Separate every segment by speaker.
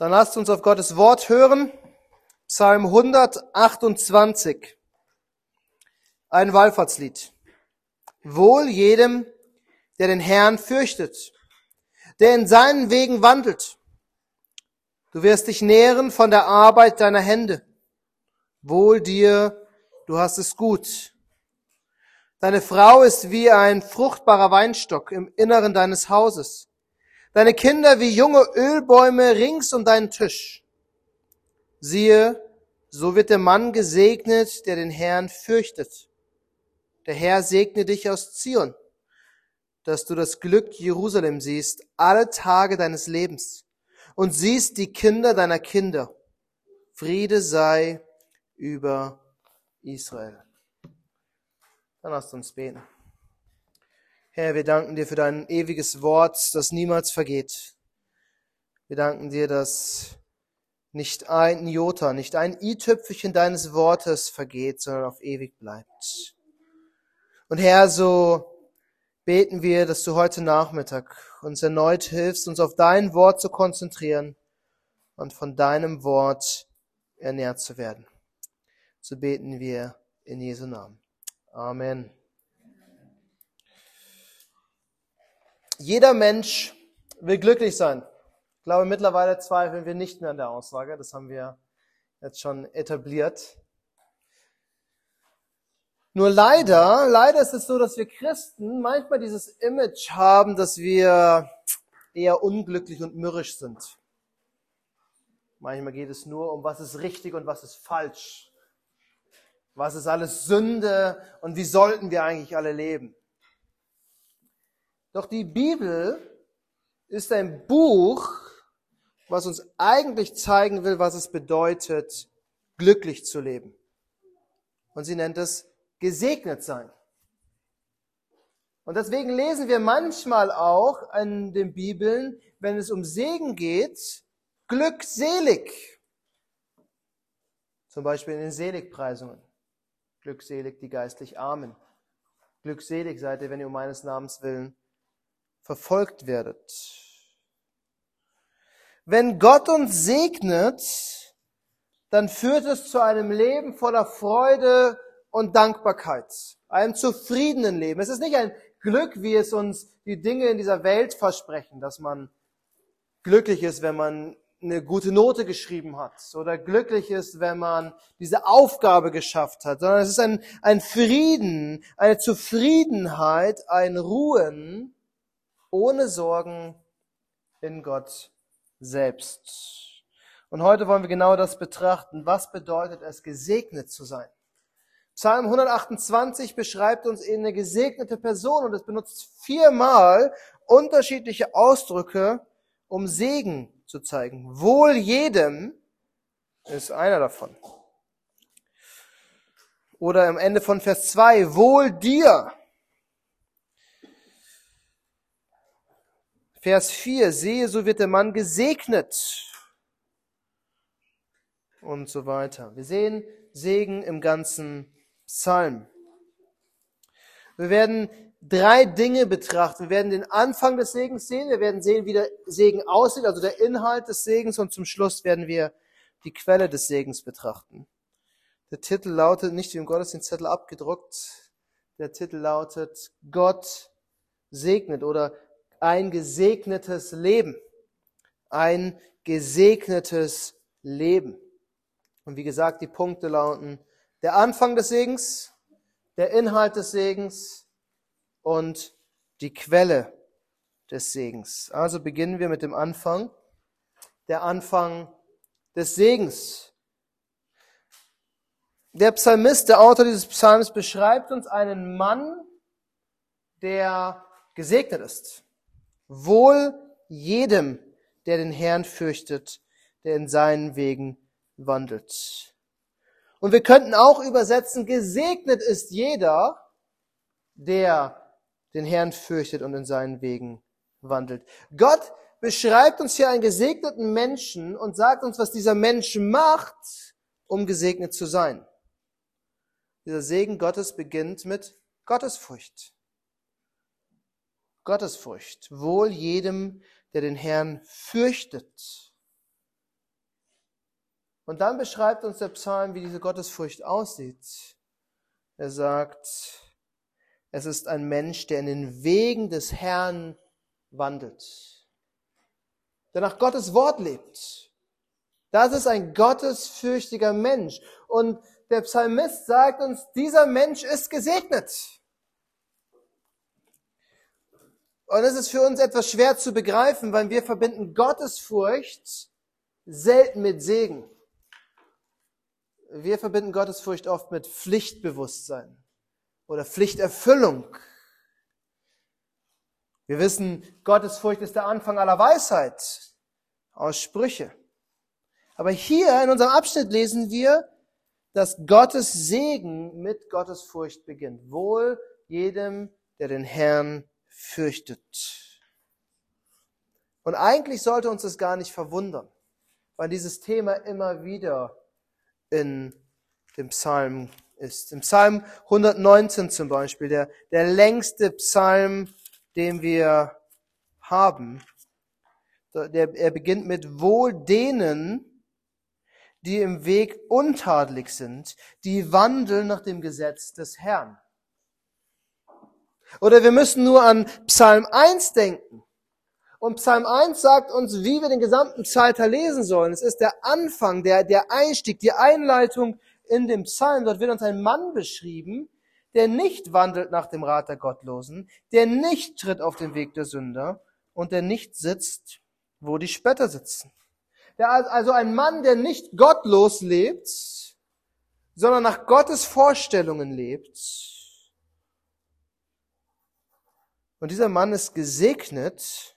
Speaker 1: Dann lasst uns auf Gottes Wort hören. Psalm 128. Ein Wallfahrtslied. Wohl jedem, der den Herrn fürchtet, der in seinen Wegen wandelt. Du wirst dich nähren von der Arbeit deiner Hände. Wohl dir, du hast es gut. Deine Frau ist wie ein fruchtbarer Weinstock im Inneren deines Hauses deine Kinder wie junge Ölbäume rings um deinen Tisch. Siehe, so wird der Mann gesegnet, der den Herrn fürchtet. Der Herr segne dich aus Zion, dass du das Glück Jerusalem siehst, alle Tage deines Lebens, und siehst die Kinder deiner Kinder. Friede sei über Israel. Dann lasst uns beten. Herr, wir danken dir für dein ewiges Wort, das niemals vergeht. Wir danken dir, dass nicht ein Jota, nicht ein i-Tüpfelchen deines Wortes vergeht, sondern auf ewig bleibt. Und Herr, so beten wir, dass du heute Nachmittag uns erneut hilfst, uns auf dein Wort zu konzentrieren und von deinem Wort ernährt zu werden. So beten wir in Jesu Namen. Amen. Jeder Mensch will glücklich sein. Ich glaube, mittlerweile zweifeln wir nicht mehr an der Aussage. Das haben wir jetzt schon etabliert. Nur leider, leider ist es so, dass wir Christen manchmal dieses Image haben, dass wir eher unglücklich und mürrisch sind. Manchmal geht es nur um, was ist richtig und was ist falsch. Was ist alles Sünde und wie sollten wir eigentlich alle leben? Doch die Bibel ist ein Buch, was uns eigentlich zeigen will, was es bedeutet, glücklich zu leben. Und sie nennt es gesegnet sein. Und deswegen lesen wir manchmal auch in den Bibeln, wenn es um Segen geht, glückselig. Zum Beispiel in den Seligpreisungen. Glückselig die geistlich Armen. Glückselig seid ihr, wenn ihr um meines Namens willen verfolgt werdet. Wenn Gott uns segnet, dann führt es zu einem Leben voller Freude und Dankbarkeit, einem zufriedenen Leben. Es ist nicht ein Glück, wie es uns die Dinge in dieser Welt versprechen, dass man glücklich ist, wenn man eine gute Note geschrieben hat oder glücklich ist, wenn man diese Aufgabe geschafft hat, sondern es ist ein, ein Frieden, eine Zufriedenheit, ein Ruhen, ohne Sorgen in Gott selbst. Und heute wollen wir genau das betrachten. Was bedeutet es, gesegnet zu sein? Psalm 128 beschreibt uns eine gesegnete Person und es benutzt viermal unterschiedliche Ausdrücke, um Segen zu zeigen. Wohl jedem ist einer davon. Oder am Ende von Vers 2, wohl dir Vers 4, sehe, so wird der Mann gesegnet. Und so weiter. Wir sehen Segen im ganzen Psalm. Wir werden drei Dinge betrachten. Wir werden den Anfang des Segens sehen. Wir werden sehen, wie der Segen aussieht, also der Inhalt des Segens. Und zum Schluss werden wir die Quelle des Segens betrachten. Der Titel lautet, nicht wie im Gottesdienstzettel abgedruckt, der Titel lautet Gott segnet oder ein gesegnetes Leben. Ein gesegnetes Leben. Und wie gesagt, die Punkte lauten der Anfang des Segens, der Inhalt des Segens und die Quelle des Segens. Also beginnen wir mit dem Anfang. Der Anfang des Segens. Der Psalmist, der Autor dieses Psalms, beschreibt uns einen Mann, der gesegnet ist. Wohl jedem, der den Herrn fürchtet, der in seinen Wegen wandelt. Und wir könnten auch übersetzen, gesegnet ist jeder, der den Herrn fürchtet und in seinen Wegen wandelt. Gott beschreibt uns hier einen gesegneten Menschen und sagt uns, was dieser Mensch macht, um gesegnet zu sein. Dieser Segen Gottes beginnt mit Gottesfurcht. Gottesfurcht. Wohl jedem, der den Herrn fürchtet. Und dann beschreibt uns der Psalm, wie diese Gottesfurcht aussieht. Er sagt, es ist ein Mensch, der in den Wegen des Herrn wandelt, der nach Gottes Wort lebt. Das ist ein gottesfürchtiger Mensch. Und der Psalmist sagt uns, dieser Mensch ist gesegnet. Und es ist für uns etwas schwer zu begreifen, weil wir verbinden Gottesfurcht selten mit Segen. Wir verbinden Gottesfurcht oft mit Pflichtbewusstsein oder Pflichterfüllung. Wir wissen, Gottesfurcht ist der Anfang aller Weisheit aus Sprüche. Aber hier in unserem Abschnitt lesen wir, dass Gottes Segen mit Gottesfurcht beginnt. Wohl jedem, der den Herrn fürchtet. Und eigentlich sollte uns das gar nicht verwundern, weil dieses Thema immer wieder in dem Psalm ist. Im Psalm 119 zum Beispiel, der, der längste Psalm, den wir haben, der, er beginnt mit Wohl denen, die im Weg untadelig sind, die wandeln nach dem Gesetz des Herrn. Oder wir müssen nur an Psalm 1 denken. Und Psalm 1 sagt uns, wie wir den gesamten Psalter lesen sollen. Es ist der Anfang, der, der Einstieg, die Einleitung in dem Psalm. Dort wird uns ein Mann beschrieben, der nicht wandelt nach dem Rat der Gottlosen, der nicht tritt auf den Weg der Sünder und der nicht sitzt, wo die Spötter sitzen. Der, also ein Mann, der nicht gottlos lebt, sondern nach Gottes Vorstellungen lebt. Und dieser Mann ist gesegnet,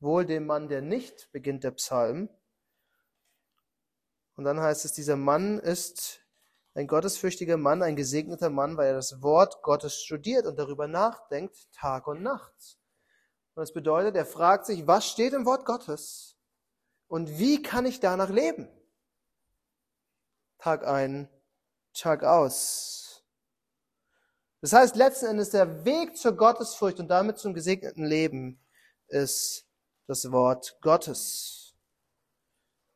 Speaker 1: wohl dem Mann, der nicht, beginnt der Psalm. Und dann heißt es, dieser Mann ist ein gottesfürchtiger Mann, ein gesegneter Mann, weil er das Wort Gottes studiert und darüber nachdenkt, Tag und Nacht. Und das bedeutet, er fragt sich, was steht im Wort Gottes und wie kann ich danach leben? Tag ein, Tag aus. Das heißt, letzten Endes der Weg zur Gottesfurcht und damit zum gesegneten Leben ist das Wort Gottes.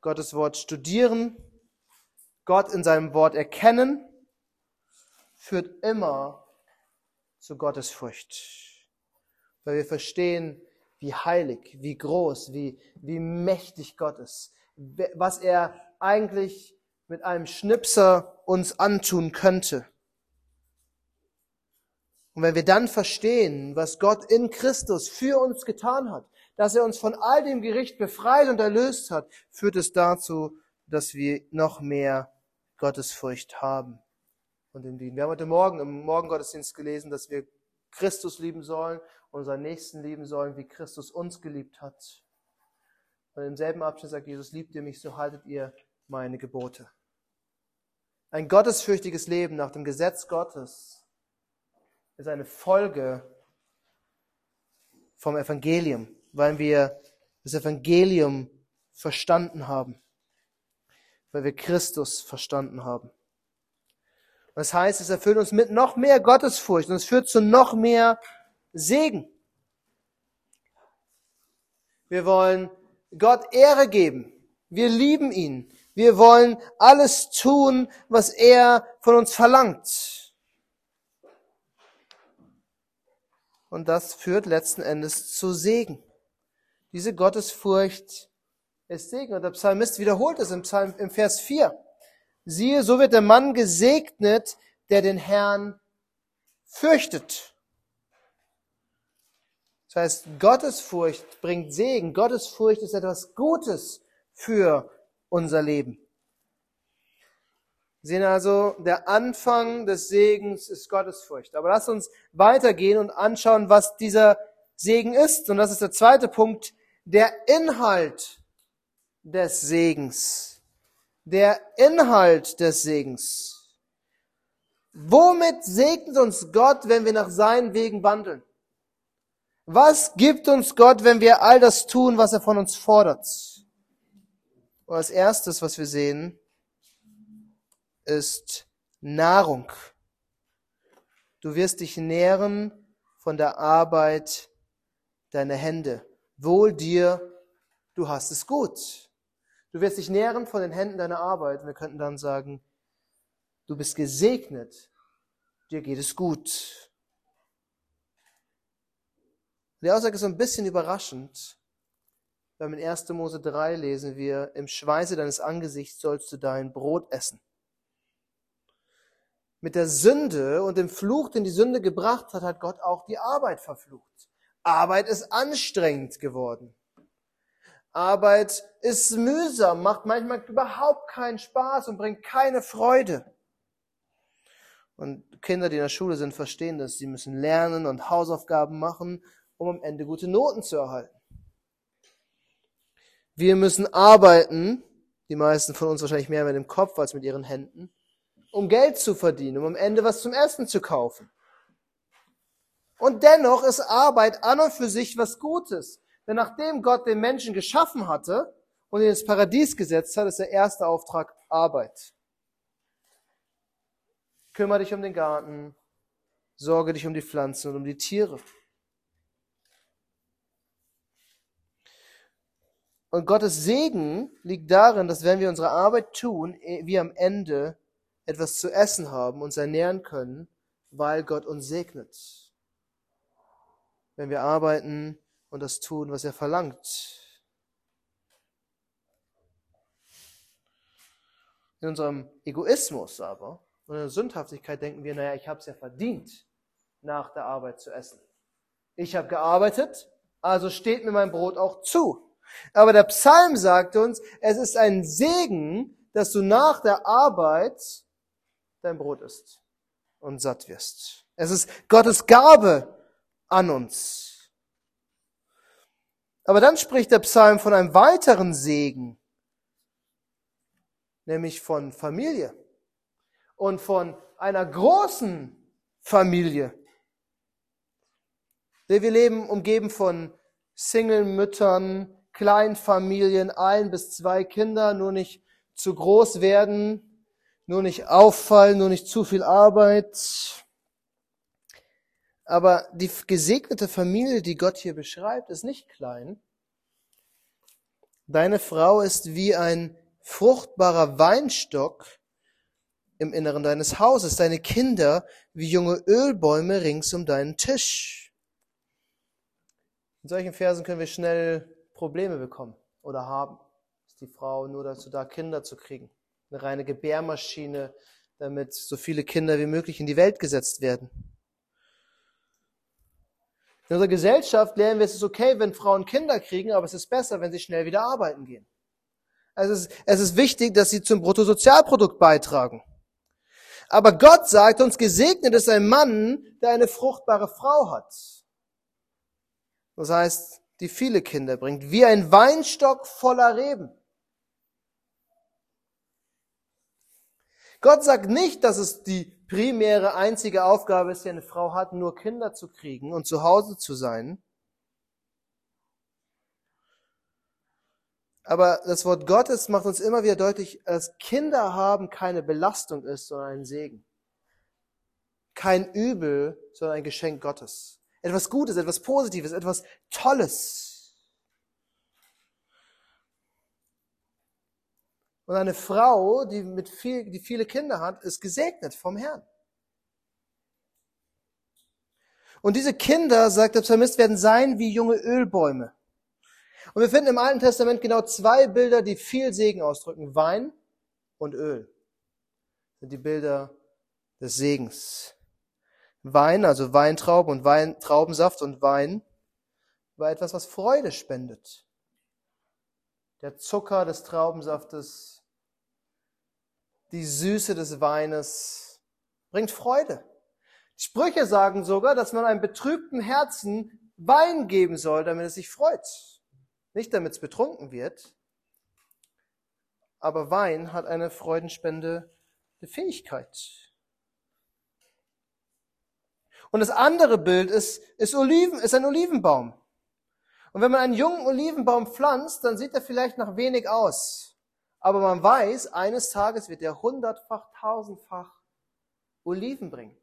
Speaker 1: Gottes Wort studieren, Gott in seinem Wort erkennen, führt immer zu Gottesfurcht. Weil wir verstehen, wie heilig, wie groß, wie, wie mächtig Gott ist. Was er eigentlich mit einem Schnipser uns antun könnte. Und wenn wir dann verstehen, was Gott in Christus für uns getan hat, dass er uns von all dem Gericht befreit und erlöst hat, führt es dazu, dass wir noch mehr Gottesfurcht haben und in dienen. Wir haben heute Morgen im Morgengottesdienst gelesen, dass wir Christus lieben sollen, unseren Nächsten lieben sollen, wie Christus uns geliebt hat. Und im selben Abschnitt sagt Jesus, liebt ihr mich, so haltet ihr meine Gebote. Ein gottesfürchtiges Leben nach dem Gesetz Gottes ist eine Folge vom Evangelium weil wir das Evangelium verstanden haben, weil wir Christus verstanden haben. Das heißt, es erfüllt uns mit noch mehr Gottesfurcht und es führt zu noch mehr Segen. Wir wollen Gott Ehre geben. Wir lieben ihn. Wir wollen alles tun, was er von uns verlangt. Und das führt letzten Endes zu Segen. Diese Gottesfurcht ist Segen. Und der Psalmist wiederholt es im, Psalm, im Vers 4. Siehe, so wird der Mann gesegnet, der den Herrn fürchtet. Das heißt, Gottesfurcht bringt Segen. Gottesfurcht ist etwas Gutes für unser Leben. Sehen also, der Anfang des Segens ist Gottesfurcht. Aber lass uns weitergehen und anschauen, was dieser Segen ist. Und das ist der zweite Punkt, der Inhalt des Segens. Der Inhalt des Segens. Womit segnet uns Gott, wenn wir nach seinen Wegen wandeln? Was gibt uns Gott, wenn wir all das tun, was er von uns fordert? Und als erstes, was wir sehen, ist Nahrung. Du wirst dich nähren von der Arbeit deiner Hände. Wohl dir, du hast es gut. Du wirst dich nähren von den Händen deiner Arbeit. Wir könnten dann sagen, du bist gesegnet, dir geht es gut. Die Aussage ist so ein bisschen überraschend. In 1. Mose 3 lesen wir, im Schweiße deines Angesichts sollst du dein Brot essen. Mit der Sünde und dem Fluch, den die Sünde gebracht hat, hat Gott auch die Arbeit verflucht. Arbeit ist anstrengend geworden. Arbeit ist mühsam, macht manchmal überhaupt keinen Spaß und bringt keine Freude. Und Kinder, die in der Schule sind, verstehen das. Sie müssen lernen und Hausaufgaben machen, um am Ende gute Noten zu erhalten. Wir müssen arbeiten, die meisten von uns wahrscheinlich mehr mit dem Kopf als mit ihren Händen, um Geld zu verdienen, um am Ende was zum Essen zu kaufen. Und dennoch ist Arbeit an und für sich was Gutes. Denn nachdem Gott den Menschen geschaffen hatte und ihn ins Paradies gesetzt hat, ist der erste Auftrag Arbeit. Kümmere dich um den Garten, sorge dich um die Pflanzen und um die Tiere. Und Gottes Segen liegt darin, dass wenn wir unsere Arbeit tun, eh, wir am Ende etwas zu essen haben, uns ernähren können, weil Gott uns segnet. Wenn wir arbeiten und das tun, was er verlangt. In unserem Egoismus aber und in der Sündhaftigkeit denken wir, naja, ich habe es ja verdient, nach der Arbeit zu essen. Ich habe gearbeitet, also steht mir mein Brot auch zu. Aber der Psalm sagt uns, es ist ein Segen, dass du nach der Arbeit dein Brot isst und satt wirst. Es ist Gottes Gabe an uns. Aber dann spricht der Psalm von einem weiteren Segen, nämlich von Familie und von einer großen Familie. Wir leben umgeben von Single-Müttern, Kleinfamilien, ein bis zwei Kinder, nur nicht zu groß werden, nur nicht auffallen, nur nicht zu viel Arbeit. Aber die gesegnete Familie, die Gott hier beschreibt, ist nicht klein. Deine Frau ist wie ein fruchtbarer Weinstock im Inneren deines Hauses, deine Kinder wie junge Ölbäume rings um deinen Tisch. In solchen Versen können wir schnell Probleme bekommen oder haben. Ist die Frau nur dazu da, Kinder zu kriegen? Eine reine Gebärmaschine, damit so viele Kinder wie möglich in die Welt gesetzt werden. In unserer Gesellschaft lernen wir, es ist okay, wenn Frauen Kinder kriegen, aber es ist besser, wenn sie schnell wieder arbeiten gehen. Also es ist, es ist wichtig, dass sie zum Bruttosozialprodukt beitragen. Aber Gott sagt uns, gesegnet ist ein Mann, der eine fruchtbare Frau hat. Das heißt, die viele Kinder bringt, wie ein Weinstock voller Reben. Gott sagt nicht, dass es die primäre, einzige Aufgabe ist, die eine Frau hat, nur Kinder zu kriegen und zu Hause zu sein. Aber das Wort Gottes macht uns immer wieder deutlich, dass Kinder haben keine Belastung ist, sondern ein Segen. Kein Übel, sondern ein Geschenk Gottes etwas Gutes, etwas Positives, etwas Tolles. Und eine Frau, die, mit viel, die viele Kinder hat, ist gesegnet vom Herrn. Und diese Kinder, sagt der Psalmist, werden sein wie junge Ölbäume. Und wir finden im Alten Testament genau zwei Bilder, die viel Segen ausdrücken. Wein und Öl. Sind die Bilder des Segens. Wein, also Weintraub und Wein, Traubensaft und Wein, war etwas, was Freude spendet. Der Zucker des Traubensaftes, die Süße des Weines bringt Freude. Die Sprüche sagen sogar, dass man einem betrübten Herzen Wein geben soll, damit es sich freut. Nicht damit es betrunken wird, aber Wein hat eine freudenspendende Fähigkeit. Und das andere Bild ist, ist Oliven, ist ein Olivenbaum. Und wenn man einen jungen Olivenbaum pflanzt, dann sieht er vielleicht nach wenig aus. Aber man weiß, eines Tages wird er hundertfach, tausendfach Oliven bringen.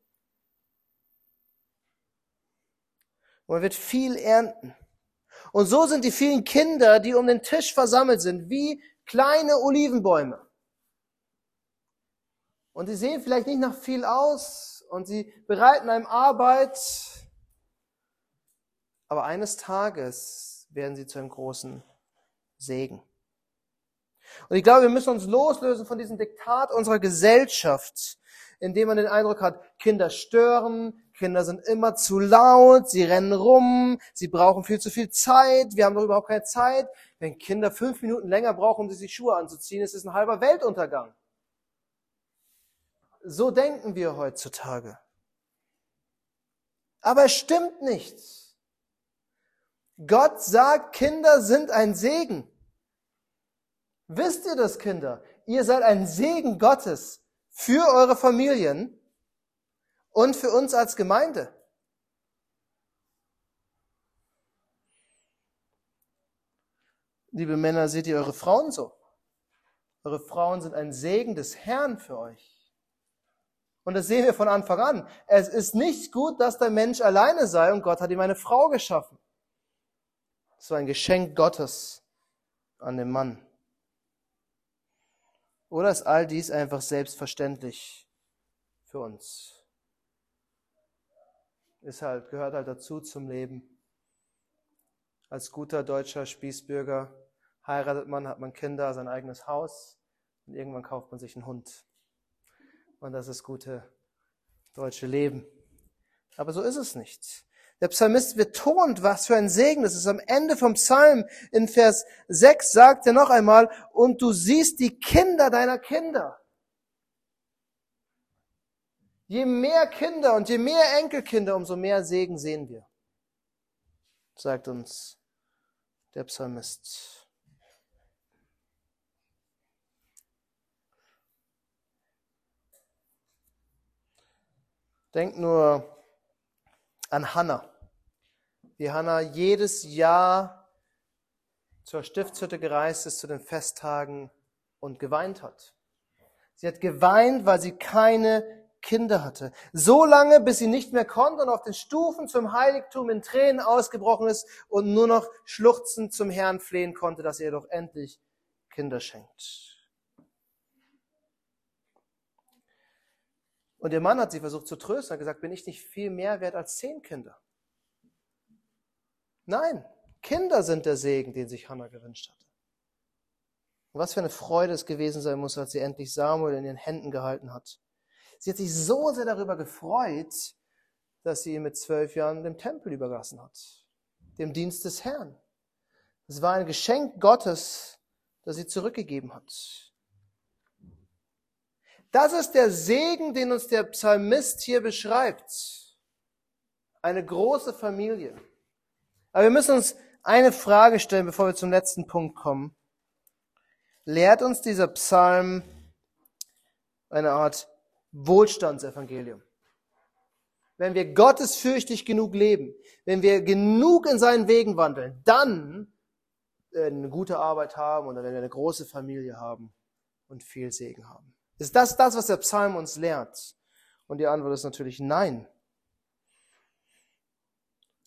Speaker 1: Und man wird viel ernten. Und so sind die vielen Kinder, die um den Tisch versammelt sind, wie kleine Olivenbäume. Und sie sehen vielleicht nicht nach viel aus und sie bereiten einem Arbeit, aber eines Tages werden sie zu einem großen Segen. Und ich glaube, wir müssen uns loslösen von diesem Diktat unserer Gesellschaft, indem man den Eindruck hat, Kinder stören, Kinder sind immer zu laut, sie rennen rum, sie brauchen viel zu viel Zeit, wir haben doch überhaupt keine Zeit. Wenn Kinder fünf Minuten länger brauchen, um sich die Schuhe anzuziehen, ist es ein halber Weltuntergang. So denken wir heutzutage. Aber es stimmt nicht. Gott sagt, Kinder sind ein Segen. Wisst ihr das, Kinder? Ihr seid ein Segen Gottes für eure Familien und für uns als Gemeinde. Liebe Männer, seht ihr eure Frauen so? Eure Frauen sind ein Segen des Herrn für euch. Und das sehen wir von Anfang an. Es ist nicht gut, dass der Mensch alleine sei und Gott hat ihm eine Frau geschaffen. Es war ein Geschenk Gottes an den Mann. Oder ist all dies einfach selbstverständlich für uns? Ist halt, gehört halt dazu zum Leben. Als guter deutscher Spießbürger heiratet man, hat man Kinder, sein eigenes Haus und irgendwann kauft man sich einen Hund. Und das ist gute deutsche Leben. Aber so ist es nicht. Der Psalmist betont, was für ein Segen das ist. Am Ende vom Psalm in Vers 6 sagt er noch einmal, und du siehst die Kinder deiner Kinder. Je mehr Kinder und je mehr Enkelkinder, umso mehr Segen sehen wir, sagt uns der Psalmist. Denk nur an Hannah wie Hannah jedes Jahr zur Stiftshütte gereist ist, zu den Festtagen und geweint hat. Sie hat geweint, weil sie keine Kinder hatte. So lange, bis sie nicht mehr konnte und auf den Stufen zum Heiligtum in Tränen ausgebrochen ist und nur noch schluchzend zum Herrn flehen konnte, dass er doch endlich Kinder schenkt. Und ihr Mann hat sie versucht zu trösten, hat gesagt, bin ich nicht viel mehr wert als zehn Kinder? Nein, Kinder sind der Segen, den sich Hannah gewünscht hatte. Und was für eine Freude es gewesen sein muss, als sie endlich Samuel in ihren Händen gehalten hat. Sie hat sich so sehr darüber gefreut, dass sie ihn mit zwölf Jahren dem Tempel überlassen hat, dem Dienst des Herrn. Es war ein Geschenk Gottes, das sie zurückgegeben hat. Das ist der Segen, den uns der Psalmist hier beschreibt. Eine große Familie. Aber wir müssen uns eine Frage stellen, bevor wir zum letzten Punkt kommen. Lehrt uns dieser Psalm eine Art Wohlstandsevangelium? Wenn wir gottesfürchtig genug leben, wenn wir genug in seinen Wegen wandeln, dann eine gute Arbeit haben oder wenn wir eine große Familie haben und viel Segen haben. Ist das das, was der Psalm uns lehrt? Und die Antwort ist natürlich nein.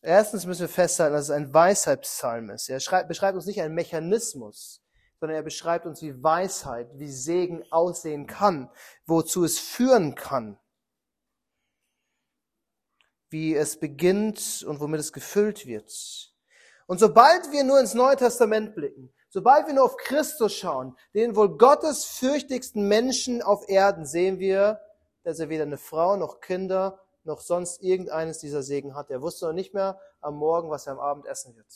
Speaker 1: Erstens müssen wir festhalten, dass es ein Weisheitspsalm ist. Er schreibt, beschreibt uns nicht einen Mechanismus, sondern er beschreibt uns, wie Weisheit, wie Segen aussehen kann, wozu es führen kann, wie es beginnt und womit es gefüllt wird. Und sobald wir nur ins Neue Testament blicken, sobald wir nur auf Christus schauen, den wohl Gottes fürchtigsten Menschen auf Erden, sehen wir, dass er weder eine Frau noch Kinder noch sonst irgendeines dieser Segen hat. Er wusste noch nicht mehr am Morgen, was er am Abend essen wird.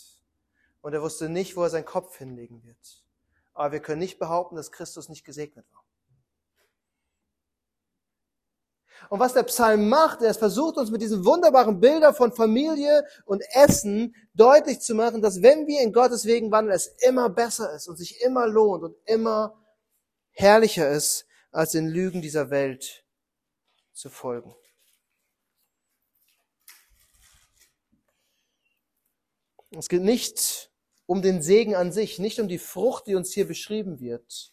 Speaker 1: Und er wusste nicht, wo er seinen Kopf hinlegen wird. Aber wir können nicht behaupten, dass Christus nicht gesegnet war. Und was der Psalm macht, er versucht uns mit diesen wunderbaren Bildern von Familie und Essen deutlich zu machen, dass wenn wir in Gottes Wegen wandeln, es immer besser ist und sich immer lohnt und immer herrlicher ist, als den Lügen dieser Welt zu folgen. Es geht nicht um den Segen an sich, nicht um die Frucht, die uns hier beschrieben wird,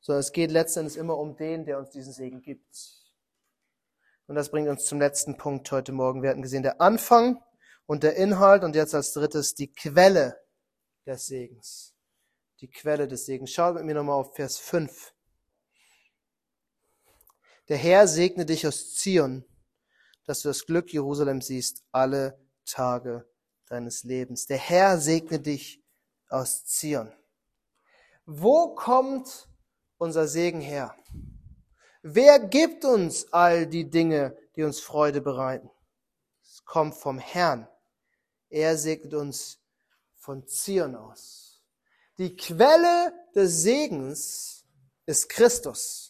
Speaker 1: sondern es geht letztendlich immer um den, der uns diesen Segen gibt. Und das bringt uns zum letzten Punkt heute Morgen. Wir hatten gesehen, der Anfang und der Inhalt und jetzt als drittes die Quelle des Segens. die Quelle des Segens. Schaut mit mir nochmal auf Vers 5. Der Herr segne dich aus Zion, dass du das Glück Jerusalem siehst alle Tage deines Lebens. Der Herr segne dich aus Zion. Wo kommt unser Segen her? Wer gibt uns all die Dinge, die uns Freude bereiten? Es kommt vom Herrn. Er segnet uns von Zion aus. Die Quelle des Segens ist Christus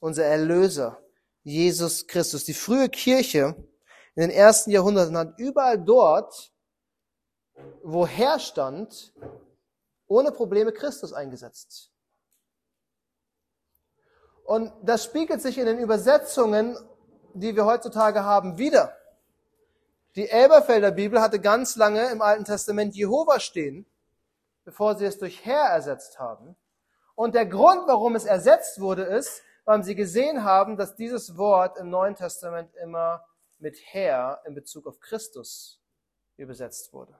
Speaker 1: unser Erlöser, Jesus Christus. Die frühe Kirche in den ersten Jahrhunderten hat überall dort, wo Herr stand, ohne Probleme Christus eingesetzt. Und das spiegelt sich in den Übersetzungen, die wir heutzutage haben, wieder. Die Elberfelder Bibel hatte ganz lange im Alten Testament Jehova stehen, bevor sie es durch Herr ersetzt haben. Und der Grund, warum es ersetzt wurde, ist, weil sie gesehen haben, dass dieses Wort im Neuen Testament immer mit Herr in Bezug auf Christus übersetzt wurde.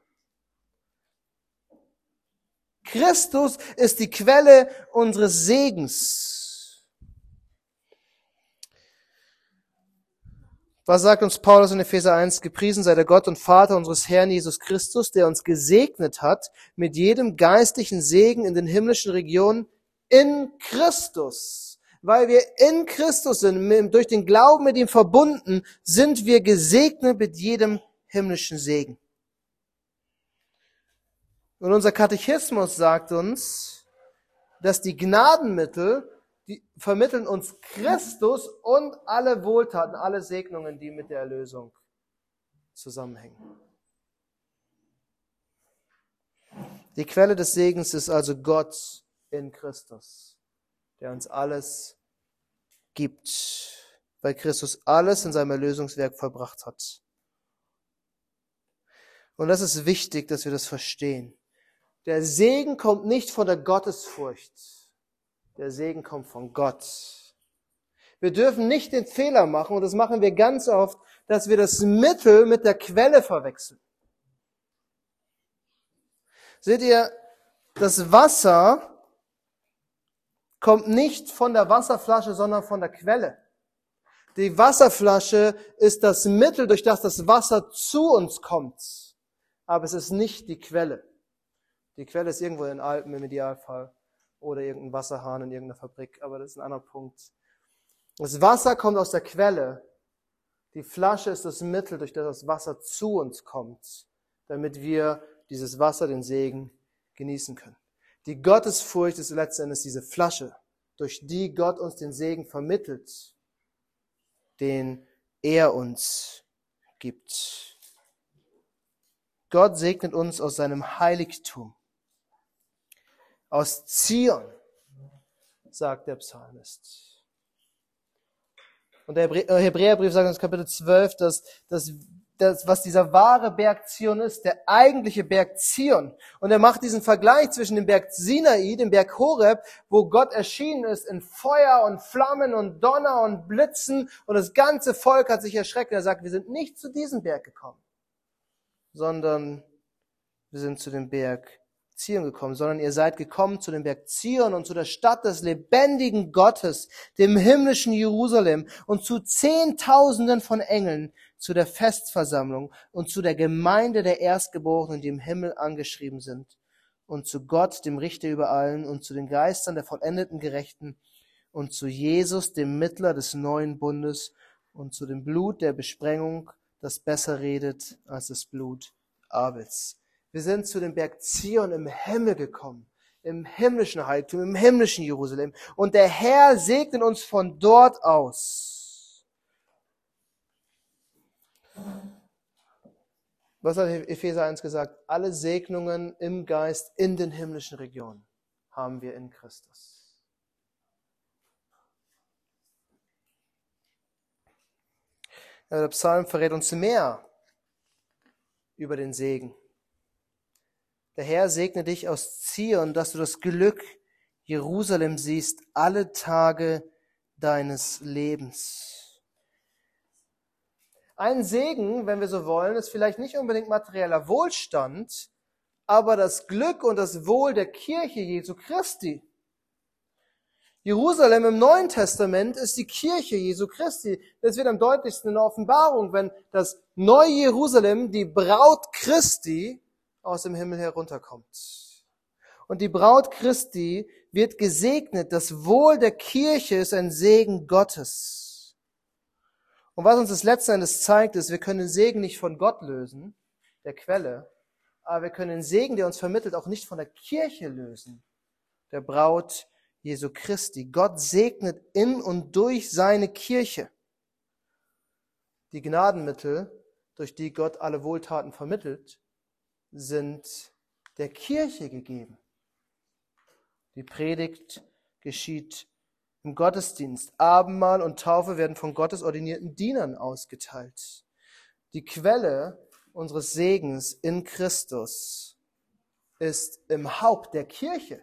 Speaker 1: Christus ist die Quelle unseres Segens. Was sagt uns Paulus in Epheser 1? Gepriesen sei der Gott und Vater unseres Herrn Jesus Christus, der uns gesegnet hat mit jedem geistlichen Segen in den himmlischen Regionen in Christus weil wir in Christus sind, durch den Glauben mit ihm verbunden, sind wir gesegnet mit jedem himmlischen Segen. Und unser Katechismus sagt uns, dass die Gnadenmittel, die vermitteln uns Christus und alle Wohltaten, alle Segnungen, die mit der Erlösung zusammenhängen. Die Quelle des Segens ist also Gott in Christus der uns alles gibt, weil Christus alles in seinem Erlösungswerk vollbracht hat. Und das ist wichtig, dass wir das verstehen. Der Segen kommt nicht von der Gottesfurcht. Der Segen kommt von Gott. Wir dürfen nicht den Fehler machen, und das machen wir ganz oft, dass wir das Mittel mit der Quelle verwechseln. Seht ihr, das Wasser kommt nicht von der Wasserflasche, sondern von der Quelle. Die Wasserflasche ist das Mittel, durch das das Wasser zu uns kommt. Aber es ist nicht die Quelle. Die Quelle ist irgendwo in den Alpen im Idealfall oder irgendein Wasserhahn in irgendeiner Fabrik, aber das ist ein anderer Punkt. Das Wasser kommt aus der Quelle. Die Flasche ist das Mittel, durch das das Wasser zu uns kommt, damit wir dieses Wasser, den Segen, genießen können. Die Gottesfurcht ist letztendlich diese Flasche, durch die Gott uns den Segen vermittelt, den er uns gibt. Gott segnet uns aus seinem Heiligtum, aus Zion, sagt der Psalmist. Und der Hebräerbrief sagt uns Kapitel 12, dass, dass das, was dieser wahre Berg Zion ist, der eigentliche Berg Zion. Und er macht diesen Vergleich zwischen dem Berg Sinai, dem Berg Horeb, wo Gott erschienen ist in Feuer und Flammen und Donner und Blitzen und das ganze Volk hat sich erschreckt. Er sagt, wir sind nicht zu diesem Berg gekommen, sondern wir sind zu dem Berg Zion gekommen, sondern ihr seid gekommen zu dem Berg Zion und zu der Stadt des lebendigen Gottes, dem himmlischen Jerusalem und zu Zehntausenden von Engeln, zu der Festversammlung und zu der Gemeinde der Erstgeborenen, die im Himmel angeschrieben sind, und zu Gott, dem Richter über allen, und zu den Geistern der vollendeten Gerechten, und zu Jesus, dem Mittler des neuen Bundes, und zu dem Blut der Besprengung, das besser redet als das Blut Abels. Wir sind zu dem Berg Zion im Himmel gekommen, im himmlischen Heiligtum, im himmlischen Jerusalem. Und der Herr segnet uns von dort aus. Was hat Epheser 1 gesagt? Alle Segnungen im Geist in den himmlischen Regionen haben wir in Christus. Der Psalm verrät uns mehr über den Segen. Der Herr segne dich aus Zion, dass du das Glück Jerusalem siehst alle Tage deines Lebens. Ein Segen, wenn wir so wollen, ist vielleicht nicht unbedingt materieller Wohlstand, aber das Glück und das Wohl der Kirche Jesu Christi. Jerusalem im Neuen Testament ist die Kirche Jesu Christi. Das wird am deutlichsten in der Offenbarung, wenn das neue Jerusalem, die Braut Christi, aus dem Himmel herunterkommt. Und die Braut Christi wird gesegnet. Das Wohl der Kirche ist ein Segen Gottes. Und was uns das letzten Endes zeigt, ist, wir können den Segen nicht von Gott lösen, der Quelle, aber wir können den Segen, der uns vermittelt, auch nicht von der Kirche lösen, der Braut Jesu Christi. Gott segnet in und durch seine Kirche. Die Gnadenmittel, durch die Gott alle Wohltaten vermittelt, sind der Kirche gegeben. Die Predigt geschieht im Gottesdienst. Abendmahl und Taufe werden von Gottes ordinierten Dienern ausgeteilt. Die Quelle unseres Segens in Christus ist im Haupt der Kirche.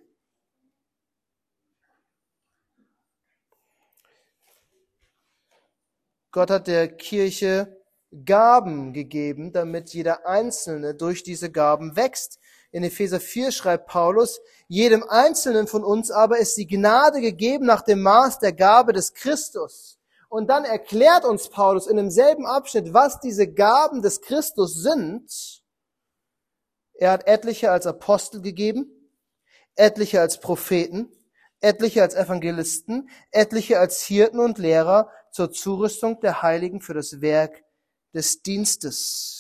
Speaker 1: Gott hat der Kirche Gaben gegeben, damit jeder Einzelne durch diese Gaben wächst. In Epheser 4 schreibt Paulus, jedem Einzelnen von uns aber ist die Gnade gegeben nach dem Maß der Gabe des Christus. Und dann erklärt uns Paulus in demselben Abschnitt, was diese Gaben des Christus sind. Er hat etliche als Apostel gegeben, etliche als Propheten, etliche als Evangelisten, etliche als Hirten und Lehrer zur Zurüstung der Heiligen für das Werk des Dienstes.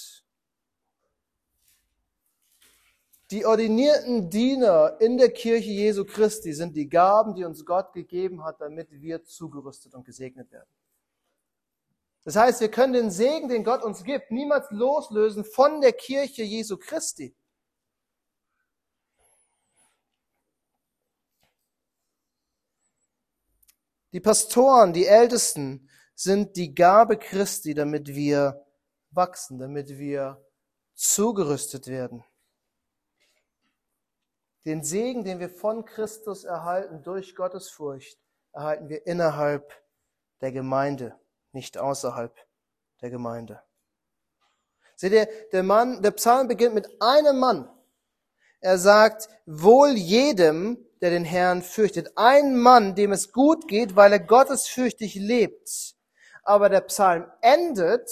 Speaker 1: Die ordinierten Diener in der Kirche Jesu Christi sind die Gaben, die uns Gott gegeben hat, damit wir zugerüstet und gesegnet werden. Das heißt, wir können den Segen, den Gott uns gibt, niemals loslösen von der Kirche Jesu Christi. Die Pastoren, die Ältesten sind die Gabe Christi, damit wir wachsen, damit wir zugerüstet werden. Den Segen, den wir von Christus erhalten durch Gottes Furcht, erhalten wir innerhalb der Gemeinde, nicht außerhalb der Gemeinde. Seht ihr, der Mann, der Psalm beginnt mit einem Mann. Er sagt, wohl jedem, der den Herrn fürchtet. Ein Mann, dem es gut geht, weil er gottesfürchtig lebt. Aber der Psalm endet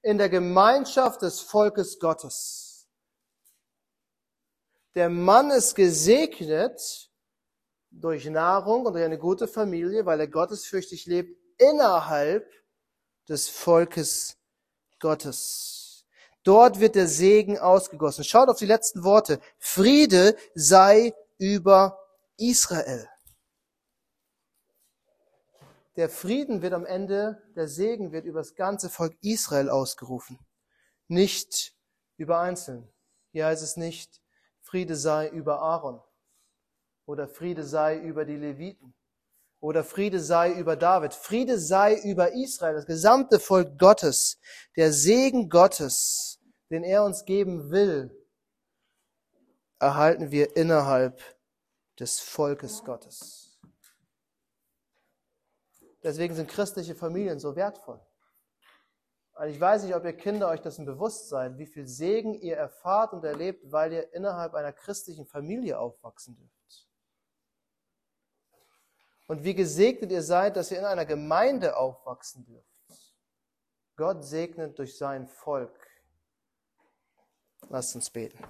Speaker 1: in der Gemeinschaft des Volkes Gottes. Der Mann ist gesegnet durch Nahrung und durch eine gute Familie, weil er gottesfürchtig lebt innerhalb des Volkes Gottes. Dort wird der Segen ausgegossen. Schaut auf die letzten Worte. Friede sei über Israel. Der Frieden wird am Ende, der Segen wird über das ganze Volk Israel ausgerufen, nicht über Einzelne. Hier heißt es nicht, Friede sei über Aaron oder Friede sei über die Leviten oder Friede sei über David. Friede sei über Israel, das gesamte Volk Gottes, der Segen Gottes, den er uns geben will, erhalten wir innerhalb des Volkes Gottes. Deswegen sind christliche Familien so wertvoll. Also ich weiß nicht, ob ihr Kinder euch dessen bewusst seid, wie viel Segen ihr erfahrt und erlebt, weil ihr innerhalb einer christlichen Familie aufwachsen dürft. Und wie gesegnet ihr seid, dass ihr in einer Gemeinde aufwachsen dürft. Gott segnet durch sein Volk. Lasst uns beten.